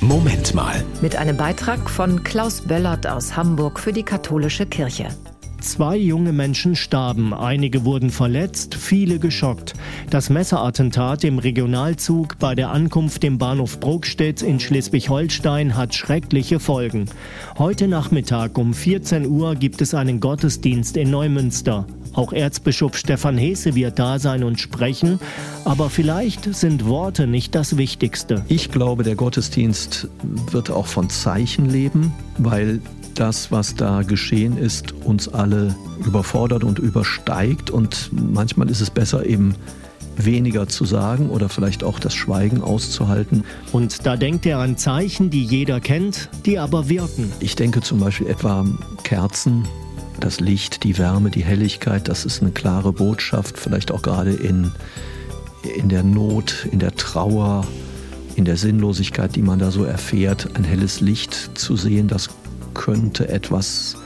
Moment mal. Mit einem Beitrag von Klaus Böllert aus Hamburg für die katholische Kirche. Zwei junge Menschen starben, einige wurden verletzt, viele geschockt. Das Messerattentat im Regionalzug bei der Ankunft im Bahnhof Brokstedt in Schleswig-Holstein hat schreckliche Folgen. Heute Nachmittag um 14 Uhr gibt es einen Gottesdienst in Neumünster. Auch Erzbischof Stefan Hese wird da sein und sprechen, aber vielleicht sind Worte nicht das Wichtigste. Ich glaube, der Gottesdienst wird auch von Zeichen leben, weil das, was da geschehen ist, uns alle überfordert und übersteigt. Und manchmal ist es besser eben weniger zu sagen oder vielleicht auch das Schweigen auszuhalten. Und da denkt er an Zeichen, die jeder kennt, die aber wirken. Ich denke zum Beispiel etwa Kerzen, das Licht, die Wärme, die Helligkeit, das ist eine klare Botschaft, vielleicht auch gerade in, in der Not, in der Trauer, in der Sinnlosigkeit, die man da so erfährt, ein helles Licht zu sehen, das könnte etwas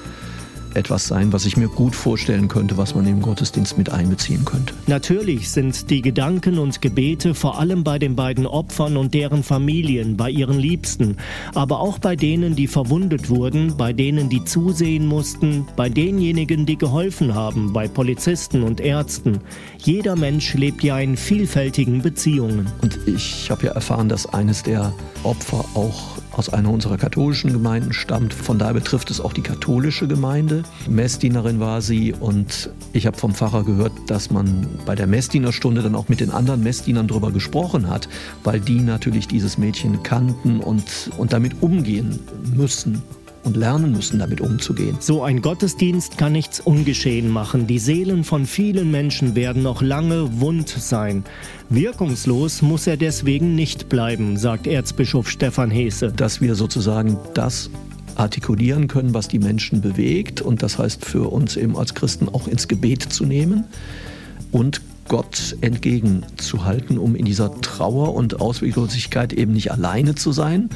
etwas sein, was ich mir gut vorstellen könnte, was man im Gottesdienst mit einbeziehen könnte. Natürlich sind die Gedanken und Gebete vor allem bei den beiden Opfern und deren Familien, bei ihren Liebsten, aber auch bei denen, die verwundet wurden, bei denen, die zusehen mussten, bei denjenigen, die geholfen haben, bei Polizisten und Ärzten. Jeder Mensch lebt ja in vielfältigen Beziehungen. Und ich habe ja erfahren, dass eines der Opfer auch aus einer unserer katholischen Gemeinden stammt. Von daher betrifft es auch die katholische Gemeinde. Messdienerin war sie und ich habe vom Pfarrer gehört, dass man bei der Messdienerstunde dann auch mit den anderen Messdienern darüber gesprochen hat, weil die natürlich dieses Mädchen kannten und, und damit umgehen müssen und lernen müssen, damit umzugehen. So ein Gottesdienst kann nichts ungeschehen machen. Die Seelen von vielen Menschen werden noch lange wund sein. Wirkungslos muss er deswegen nicht bleiben, sagt Erzbischof Stefan Hese. Dass wir sozusagen das artikulieren können, was die Menschen bewegt und das heißt für uns eben als Christen auch ins Gebet zu nehmen und Gott entgegenzuhalten, um in dieser Trauer und Ausweglosigkeit eben nicht alleine zu sein,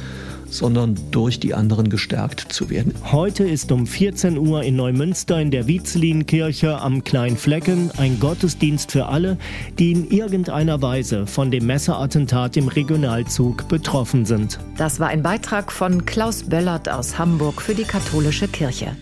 sondern durch die anderen gestärkt zu werden. Heute ist um 14 Uhr in Neumünster in der Wietzlinkirche am Kleinflecken ein Gottesdienst für alle, die in irgendeiner Weise von dem Messerattentat im Regionalzug betroffen sind. Das war ein Beitrag von Klaus Böllert aus Hamburg für die katholische Kirche.